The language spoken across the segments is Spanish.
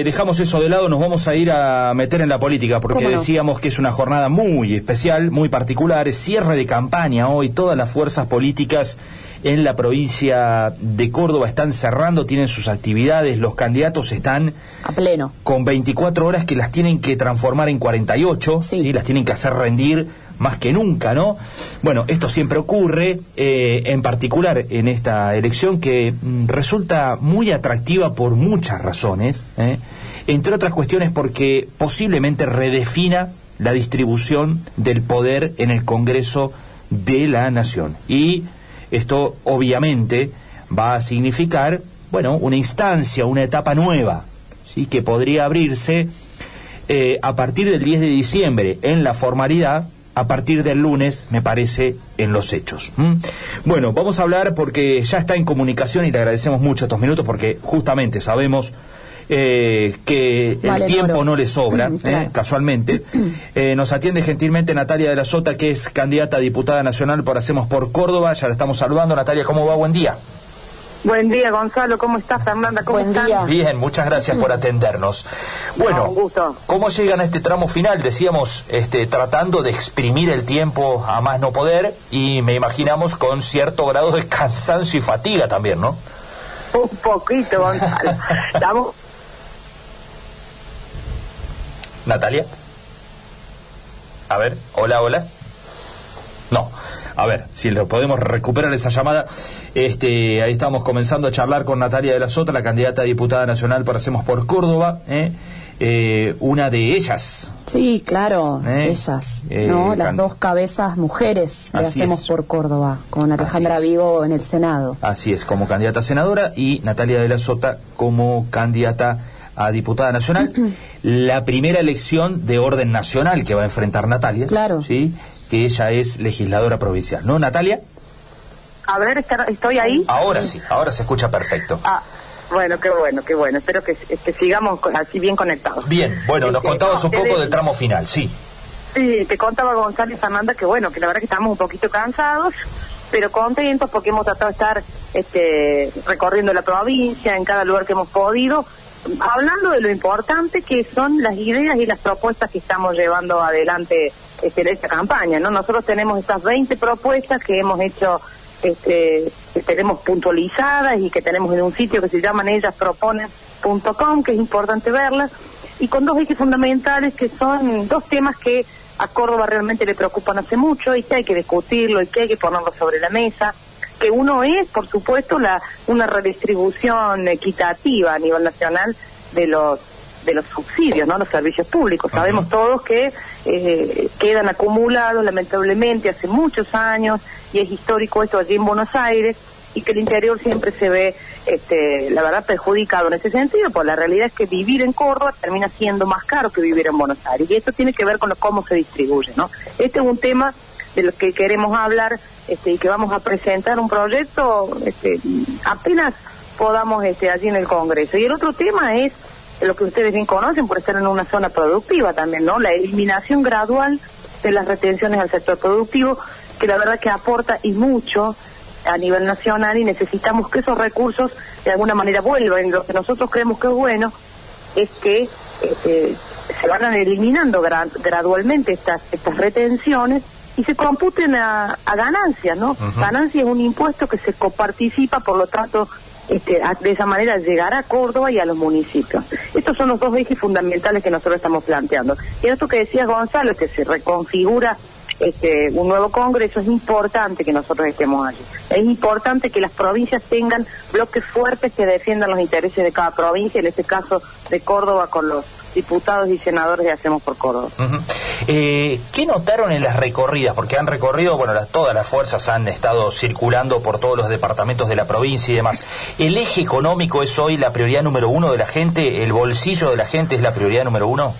eh, dejamos eso de lado, nos vamos a ir a meter en la política, porque decíamos que es una jornada muy especial, muy particular, es cierre de campaña hoy, todas las fuerzas políticas en la provincia de Córdoba están cerrando, tienen sus actividades, los candidatos están a pleno. Con 24 horas que las tienen que transformar en 48, sí. las tienen que hacer rendir más que nunca, ¿no? Bueno, esto siempre ocurre, eh, en particular en esta elección que mm, resulta muy atractiva por muchas razones, ¿eh? entre otras cuestiones porque posiblemente redefina la distribución del poder en el Congreso de la Nación. Y esto obviamente va a significar, bueno, una instancia, una etapa nueva, ¿sí? que podría abrirse eh, a partir del 10 de diciembre en la formalidad, a partir del lunes, me parece, en los hechos. Bueno, vamos a hablar porque ya está en comunicación y le agradecemos mucho estos minutos porque justamente sabemos eh, que el tiempo no le sobra, eh, casualmente. Eh, nos atiende gentilmente Natalia de la Sota, que es candidata a diputada nacional por Hacemos por Córdoba. Ya la estamos saludando. Natalia, ¿cómo va? Buen día. Buen día, Gonzalo. ¿Cómo estás, Fernanda? ¿Cómo Buen Día. Bien, muchas gracias por atendernos. Bueno, ¿cómo llegan a este tramo final? Decíamos, este, tratando de exprimir el tiempo a más no poder y me imaginamos con cierto grado de cansancio y fatiga también, ¿no? Un poquito, Gonzalo. Estamos Natalia. A ver, hola, hola. A ver, si lo podemos recuperar esa llamada. Este, ahí estamos comenzando a charlar con Natalia de la Sota, la candidata a diputada nacional por Hacemos por Córdoba. ¿eh? Eh, una de ellas. Sí, claro, ¿Eh? ellas, ¿no? Las dos cabezas mujeres de Hacemos por Córdoba, con Alejandra Vigo en el Senado. Así es, como candidata senadora y Natalia de la Sota como candidata a diputada nacional. la primera elección de orden nacional que va a enfrentar Natalia. Claro. ¿sí? Que ella es legisladora provincial. ¿No, Natalia? A ver, ¿estoy ahí? Ahora sí, ahora se escucha perfecto. Ah. Bueno, qué bueno, qué bueno. Espero que, sigamos así bien conectados. Bien, bueno, nos este, contabas un poco del tramo final, sí. Sí, te contaba González Fernanda que bueno, que la verdad que estamos un poquito cansados, pero contentos porque hemos tratado de estar este, recorriendo la provincia en cada lugar que hemos podido hablando de lo importante que son las ideas y las propuestas que estamos llevando adelante este, esta campaña, ¿no? Nosotros tenemos estas 20 propuestas que hemos hecho, este, que tenemos puntualizadas y que tenemos en un sitio que se llaman ellasproponen.com, que es importante verlas, y con dos ejes fundamentales que son dos temas que a Córdoba realmente le preocupan hace mucho y que hay que discutirlo y que hay que ponerlo sobre la mesa que uno es, por supuesto, la, una redistribución equitativa a nivel nacional de los de los subsidios, ¿no? Los servicios públicos. Sabemos todos que eh, quedan acumulados, lamentablemente, hace muchos años, y es histórico esto allí en Buenos Aires, y que el interior siempre se ve, este, la verdad, perjudicado en ese sentido, pues la realidad es que vivir en Córdoba termina siendo más caro que vivir en Buenos Aires, y esto tiene que ver con cómo se distribuye, ¿no? Este es un tema de lo que queremos hablar este, y que vamos a presentar un proyecto este, apenas podamos este, allí en el Congreso. Y el otro tema es lo que ustedes bien conocen por estar en una zona productiva también, ¿no? La eliminación gradual de las retenciones al sector productivo, que la verdad que aporta y mucho a nivel nacional y necesitamos que esos recursos de alguna manera vuelvan. Lo que nosotros creemos que es bueno es que este, se vayan eliminando gradualmente estas, estas retenciones y se computen a, ganancias, ¿no? Ganancia es un impuesto que se coparticipa, por lo tanto, este, de esa manera llegará a Córdoba y a los municipios. Estos son los dos ejes fundamentales que nosotros estamos planteando. Y esto que decías, Gonzalo, que se reconfigura este, un nuevo Congreso, es importante que nosotros estemos allí. Es importante que las provincias tengan bloques fuertes que defiendan los intereses de cada provincia, en este caso de Córdoba con los diputados y senadores de Hacemos por Córdoba. Eh, ¿Qué notaron en las recorridas? Porque han recorrido, bueno, todas las fuerzas han estado circulando por todos los departamentos de la provincia y demás. ¿El eje económico es hoy la prioridad número uno de la gente? ¿El bolsillo de la gente es la prioridad número uno?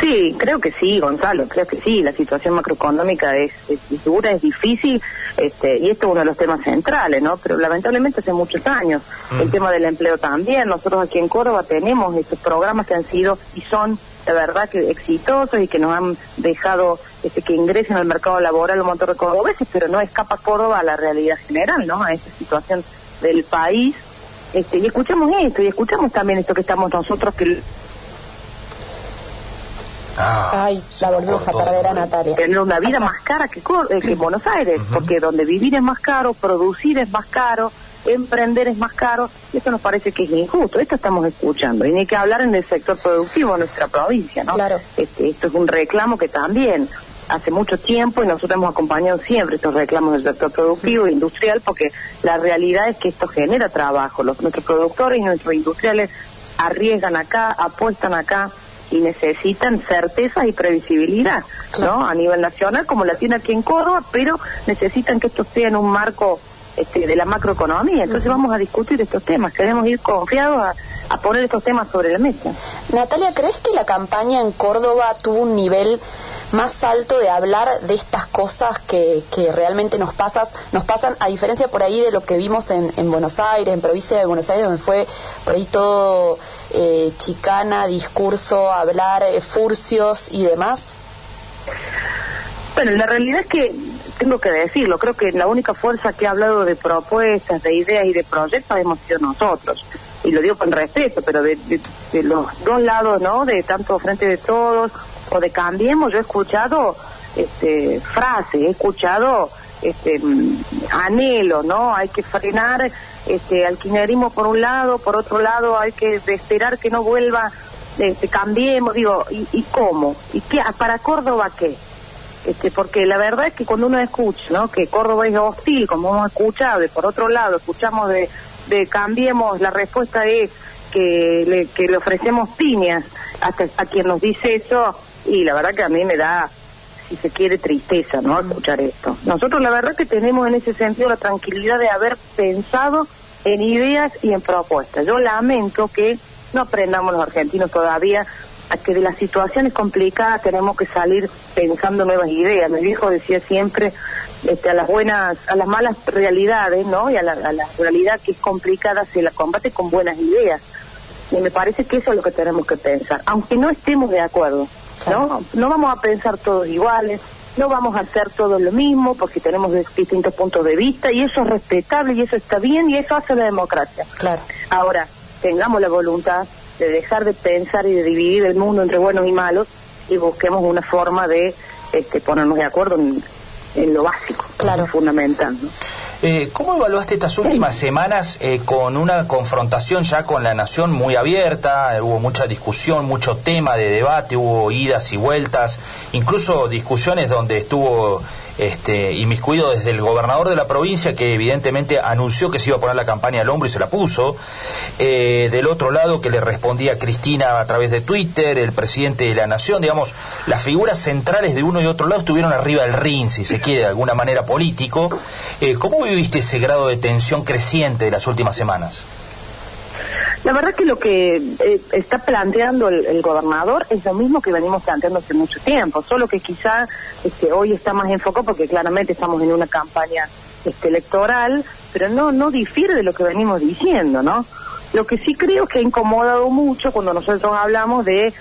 Sí, creo que sí, Gonzalo, creo que sí. La situación macroeconómica es, dura, es difícil, este, y esto es uno de los temas centrales, ¿no? Pero lamentablemente hace muchos años. El mm. tema del empleo también. Nosotros aquí en Córdoba tenemos estos programas que han sido y son de verdad que exitosos y que nos han dejado este, que ingresen al mercado laboral un montón de cordobeses, pero no escapa Córdoba a la realidad general, ¿no? A esta situación del país este, y escuchamos esto, y escuchamos también esto que estamos nosotros que Ah, Ay, la volvemos a perder a Natalia. Tener una vida más cara que, eh, que Buenos Aires, porque donde vivir es más caro, producir es más caro, emprender es más caro, y esto nos parece que es injusto. Esto estamos escuchando, y ni que hablar en el sector productivo de nuestra provincia, ¿no? Claro. Este, esto es un reclamo que también hace mucho tiempo y nosotros hemos acompañado siempre estos reclamos del sector productivo e industrial porque la realidad es que esto genera trabajo. Los, nuestros productores y nuestros industriales arriesgan acá, apuestan acá y necesitan certeza y previsibilidad, ¿no? A nivel nacional, como la tiene aquí en Córdoba, pero necesitan que esto sea en un marco este, de la macroeconomía. Entonces vamos a discutir estos temas. Queremos ir confiados a, a poner estos temas sobre la mesa. Natalia, ¿crees que la campaña en Córdoba tuvo un nivel más alto de hablar de estas cosas que, que realmente nos, pasas, nos pasan, a diferencia por ahí de lo que vimos en, en Buenos Aires, en provincia de Buenos Aires, donde fue por ahí todo eh, chicana, discurso, hablar, eh, furcios y demás? Bueno, la realidad es que tengo que decirlo, creo que la única fuerza que ha hablado de propuestas, de ideas y de proyectos hemos sido nosotros. Y lo digo con respeto, pero de, los dos lados, ¿no? De tanto frente de todos o de Cambiemos, yo he escuchado este, frases, he escuchado este, mm, anhelo, ¿no? Hay que frenar este, al por un lado, por otro lado hay que esperar que no vuelva, este, cambiemos, digo, ¿y, ¿y cómo? ¿Y qué? ¿Para Córdoba qué? Este, porque la verdad es que cuando uno escucha, ¿no? Que Córdoba es hostil, como hemos escuchado, y por otro lado escuchamos de, de Cambiemos, la respuesta es que le, que le ofrecemos piñas hasta a quien nos dice eso, y la verdad que a mí me da, si se quiere, tristeza, ¿no? Escuchar esto. Nosotros la verdad que tenemos en ese sentido la tranquilidad de haber pensado en ideas y en propuestas. Yo lamento que no aprendamos los argentinos todavía a que de las situaciones complicadas tenemos que salir pensando nuevas ideas. Mi viejo decía siempre este, a las buenas, a las malas realidades, ¿no? Y a la, a la realidad que es complicada se la combate con buenas ideas. Y me parece que eso es lo que tenemos que pensar, aunque no estemos de acuerdo. ¿no? No vamos a pensar todos iguales, no vamos a hacer todo lo mismo porque tenemos distintos puntos de vista y eso es respetable y eso está bien y eso hace la democracia. Claro. Ahora, tengamos la voluntad de dejar de pensar y de dividir el mundo entre buenos y malos y busquemos una forma de este, ponernos de acuerdo en, lo básico, claro. fundamental. ¿no? Eh, ¿Cómo evaluaste estas últimas semanas eh, con una confrontación ya con la nación muy abierta? hubo mucha discusión, mucho tema de debate, hubo idas y vueltas, incluso discusiones donde estuvo este, inmiscuido desde el gobernador de la provincia, que evidentemente anunció que se iba a poner la campaña al hombro y se la puso. Eh, del otro lado, que le respondía Cristina a través de Twitter, el presidente de la Nación, digamos, las figuras centrales de uno y otro lado estuvieron arriba del ring, si se quiere, de alguna manera político. Eh, ¿Cómo viviste ese grado de tensión creciente de las últimas semanas? La verdad que lo que eh, está planteando el, gobernador es lo mismo que venimos planteando hace mucho tiempo, solo que quizá este, hoy está más enfocado porque claramente estamos en una campaña este, electoral, pero no no difiere de lo que venimos diciendo, ¿no? Lo que sí creo que ha incomodado mucho cuando nosotros hablamos de...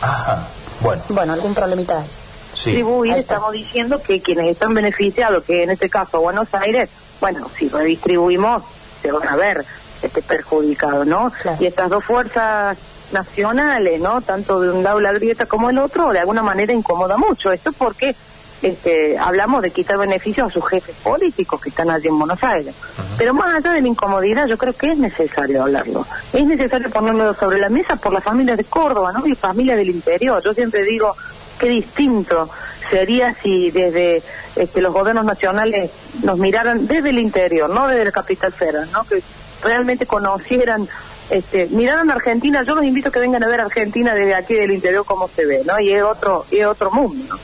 Ajá, bueno. Bueno, algún problemita es. Sí. Distribuir, estamos diciendo que quienes están beneficiados, que en este caso Buenos Aires, bueno, si redistribuimos se van a ver este perjudicado, ¿no? Y estas dos fuerzas nacionales, ¿no? Tanto de un lado la grieta como el otro, de alguna manera incomoda mucho. Esto porque este, hablamos de quitar beneficios a sus jefes políticos que están allí en Buenos Aires. Pero más allá de la incomodidad, yo creo que es necesario hablarlo. Es necesario ponerlo sobre la mesa por las familias de Córdoba, ¿no? Y familias del interior. Yo siempre digo, qué distinto sería si desde este, los gobiernos nacionales nos miraran desde el interior, no desde la capital federal, ¿no? Que realmente conocieran, este, miraran a Argentina. Yo los invito a que vengan a ver Argentina desde aquí del interior cómo se ve, ¿no? Y es otro, y es otro mundo.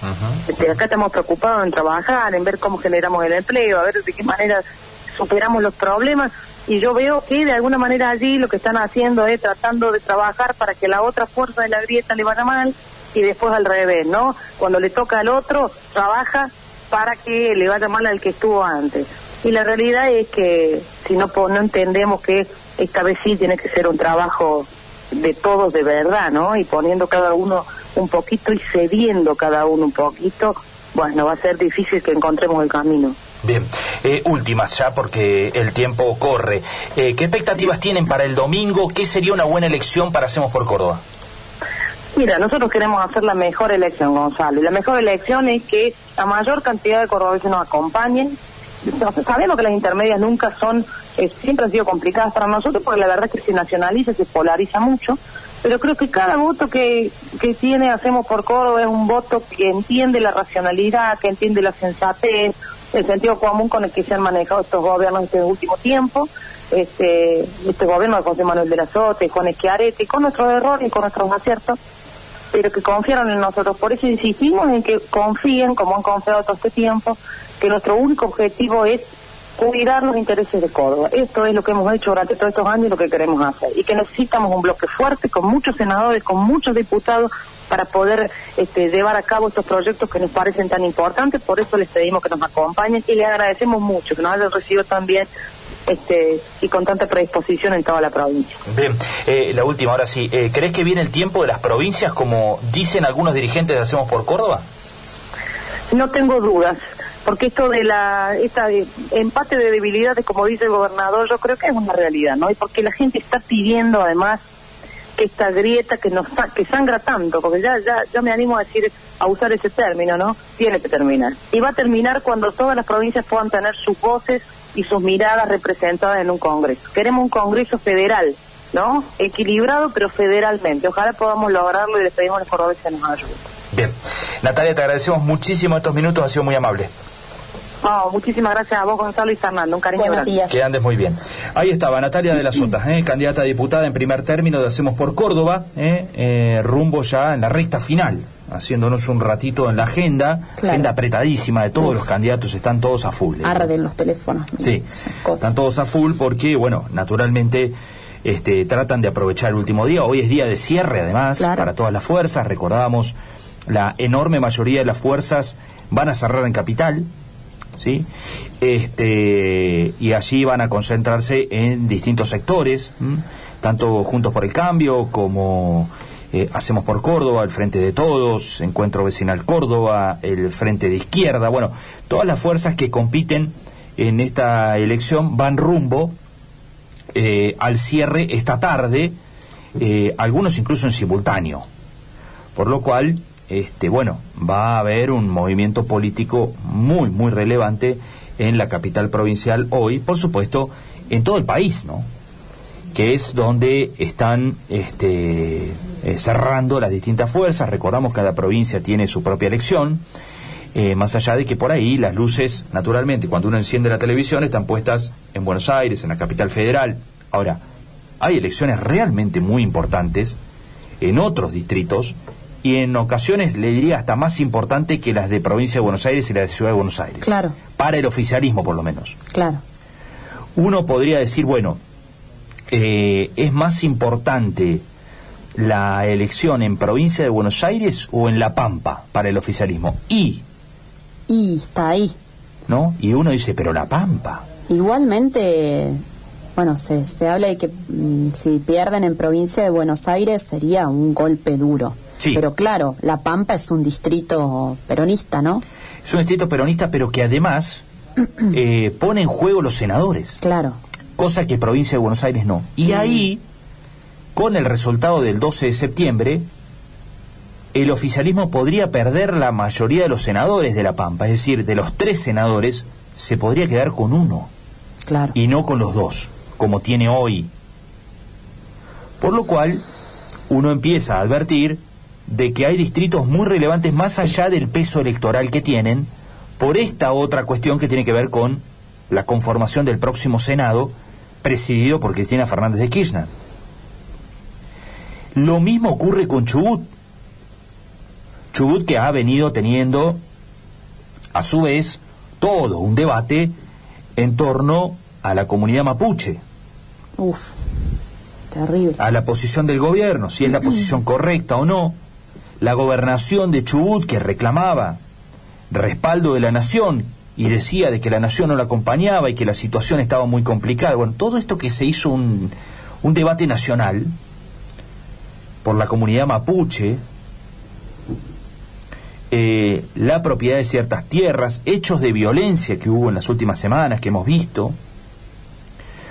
este, acá estamos preocupados en trabajar, en ver cómo generamos el empleo, a ver de qué manera superamos los problemas. Y yo veo que de alguna manera allí lo que están haciendo es tratando de trabajar para que la otra fuerza de la grieta le vaya mal y después al revés, ¿no? Cuando le toca al otro, trabaja para que le vaya mal al que estuvo antes. Y la realidad es que si no, no entendemos que esta vez sí tiene que ser un trabajo de todos de verdad, ¿no? Y poniendo cada uno un poquito y cediendo cada uno un poquito, bueno, va a ser difícil que encontremos el camino. Bien, eh, últimas ya porque el tiempo corre. Eh, ¿Qué expectativas tienen para el domingo? ¿Qué sería una buena elección para Hacemos por Córdoba? Mira, nosotros queremos hacer la mejor elección, Gonzalo. Y la mejor elección es que la mayor cantidad de cordobeses nos acompañen. Sabemos que las intermedias nunca son, eh, siempre han sido complicadas para nosotros porque la verdad es que se nacionaliza, se polariza mucho. Pero creo que cada voto que, que tiene Hacemos por Córdoba es un voto que entiende la racionalidad, que entiende la sensatez, el sentido común con el que se han manejado estos gobiernos este último tiempo, este, este gobierno de José Manuel de la Sote, con Esquiarete, con nuestros errores y con nuestros aciertos, pero que confiaron en nosotros. Por eso insistimos en que confíen, como han confiado todo este tiempo, que nuestro único objetivo es cuidar los intereses de Córdoba. Esto es lo que hemos hecho durante todos estos años y lo que queremos hacer. Y que necesitamos un bloque fuerte, con muchos senadores, con muchos diputados, para poder este, llevar a cabo estos proyectos que nos parecen tan importantes. Por eso les pedimos que nos acompañen y les agradecemos mucho que nos hayan recibido también este, y con tanta predisposición en toda la provincia. Bien, eh, la última, ahora sí. Eh, ¿Crees que viene el tiempo de las provincias, como dicen algunos dirigentes de Hacemos por Córdoba? No tengo dudas, porque esto de la esta empate de debilidades, como dice el gobernador, yo creo que es una realidad, ¿no? Y porque la gente está pidiendo además que esta grieta que nos que sangra tanto, porque ya, ya, ya me animo a decir, a usar ese término, ¿no? Tiene que terminar. Y va a terminar cuando todas las provincias puedan tener sus voces y sus miradas representadas en un Congreso. Queremos un Congreso federal, ¿no? Equilibrado, pero federalmente. Ojalá podamos lograrlo y les pedimos a los que nos ayuden. Bien. Natalia, te agradecemos muchísimo estos minutos, ha sido muy amable. Oh, muchísimas gracias a vos, Gonzalo y Fernando. Un cariño Buenos días. Que andes muy bien. Ahí estaba Natalia de la Sota, ¿eh? candidata a diputada en primer término de Hacemos por Córdoba, ¿eh? Eh, rumbo ya en la recta final, haciéndonos un ratito en la agenda, agenda apretadísima de todos los candidatos, están todos a full. Arden los teléfonos. Sí, están todos a full porque, bueno, naturalmente... Este, tratan de aprovechar el último día. Hoy es día de cierre, además, para todas las fuerzas. Recordábamos, la enorme mayoría de las fuerzas van a cerrar en Capital, ¿sí? Este, y allí van a concentrarse en distintos sectores, tanto Juntos por el Cambio como eh, Hacemos por Córdoba, el Frente de Todos, Encuentro Vecinal Córdoba, el Frente de Izquierda, bueno, todas las fuerzas que compiten en esta elección van rumbo eh, al cierre esta tarde, eh, algunos incluso en simultáneo, por lo cual este, bueno, va a haber un movimiento político muy, muy relevante en la capital provincial hoy, por supuesto, en todo el país, ¿no? Que es donde están este, eh, cerrando las distintas fuerzas. Recordamos que cada provincia tiene su propia elección. Eh, más allá de que por ahí las luces, naturalmente, cuando uno enciende la televisión, están puestas en Buenos Aires, en la capital federal. Ahora, hay elecciones realmente muy importantes en otros distritos y en ocasiones le diría hasta más importante que las de provincia de Buenos Aires y las de Ciudad de Buenos Aires. Claro. Para el oficialismo, por lo menos. Claro. Uno podría decir, bueno, eh, ¿es más importante la elección en provincia de Buenos Aires o en La Pampa para el oficialismo? Y. Y está ahí. ¿No? Y uno dice, pero La Pampa. Igualmente, bueno, se, se habla de que mm, si pierden en provincia de Buenos Aires sería un golpe duro. Pero claro, La Pampa es un distrito peronista, ¿no? Es un distrito peronista, pero que además eh, pone en juego los senadores. Claro. Cosa que provincia de Buenos Aires no. Y ahí, con el resultado del 12 de septiembre, el oficialismo podría perder la mayoría de los senadores de La Pampa. Es decir, de los tres senadores, se podría quedar con uno. Claro. Y no con los dos, como tiene hoy. Por lo cual, uno empieza a advertir de que hay distritos muy relevantes más allá del peso electoral que tienen por esta otra cuestión que tiene que ver con la conformación del próximo Senado presidido por Cristina Fernández de Kirchner. Lo mismo ocurre con Chubut. Chubut que ha venido teniendo, a su vez, todo un debate en torno a la comunidad mapuche. Uf, terrible. A la posición del gobierno, si es la posición correcta o no la gobernación de Chubut que reclamaba respaldo de la nación y decía de que la nación no la acompañaba y que la situación estaba muy complicada. Bueno, todo esto que se hizo un, un debate nacional por la comunidad mapuche, eh, la propiedad de ciertas tierras, hechos de violencia que hubo en las últimas semanas, que hemos visto.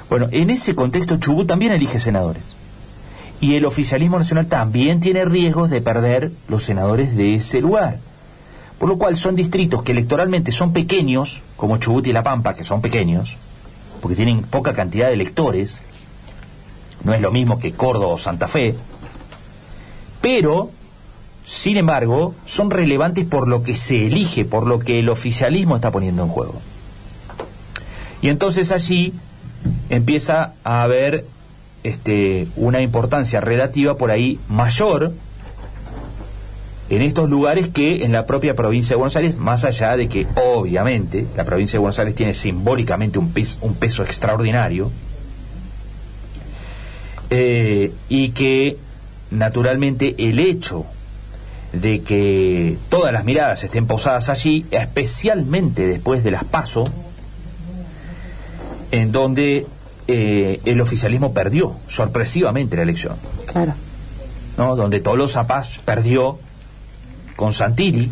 Bueno, en ese contexto Chubut también elige senadores. Y el oficialismo nacional también tiene riesgos de perder los senadores de ese lugar. Por lo cual son distritos que electoralmente son pequeños, como Chubut y La Pampa, que son pequeños, porque tienen poca cantidad de electores, no es lo mismo que Córdoba o Santa Fe, pero, sin embargo, son relevantes por lo que se elige, por lo que el oficialismo está poniendo en juego. Y entonces allí empieza a haber este, una importancia relativa por ahí mayor en estos lugares que en la propia provincia de Buenos Aires, más allá de que obviamente la provincia de Buenos Aires tiene simbólicamente un peso, un peso extraordinario, eh, y que naturalmente el hecho de que todas las miradas estén posadas allí, especialmente después de las PASO, en donde eh, el oficialismo perdió sorpresivamente la elección. Claro. ¿no? Donde Tolosa Paz perdió con Santilli.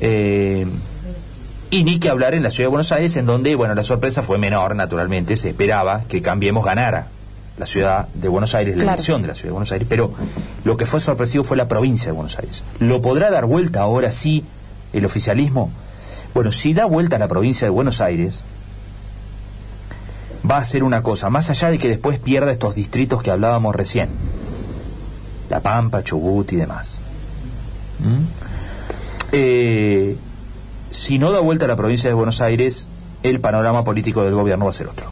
Eh, y ni que hablar en la ciudad de Buenos Aires, en donde, bueno, la sorpresa fue menor, naturalmente, se esperaba que Cambiemos ganara la ciudad de Buenos Aires, la elección de la ciudad de Buenos Aires, pero lo que fue sorpresivo fue la provincia de Buenos Aires. ¿Lo podrá dar vuelta ahora sí el oficialismo? Bueno, si da vuelta a la provincia de Buenos Aires, va a ser una cosa, más allá de que después pierda estos distritos que hablábamos recién, La Pampa, Chubut y demás. ¿Mm? Eh, si no da vuelta a la provincia de Buenos Aires, el panorama político del gobierno va a ser otro.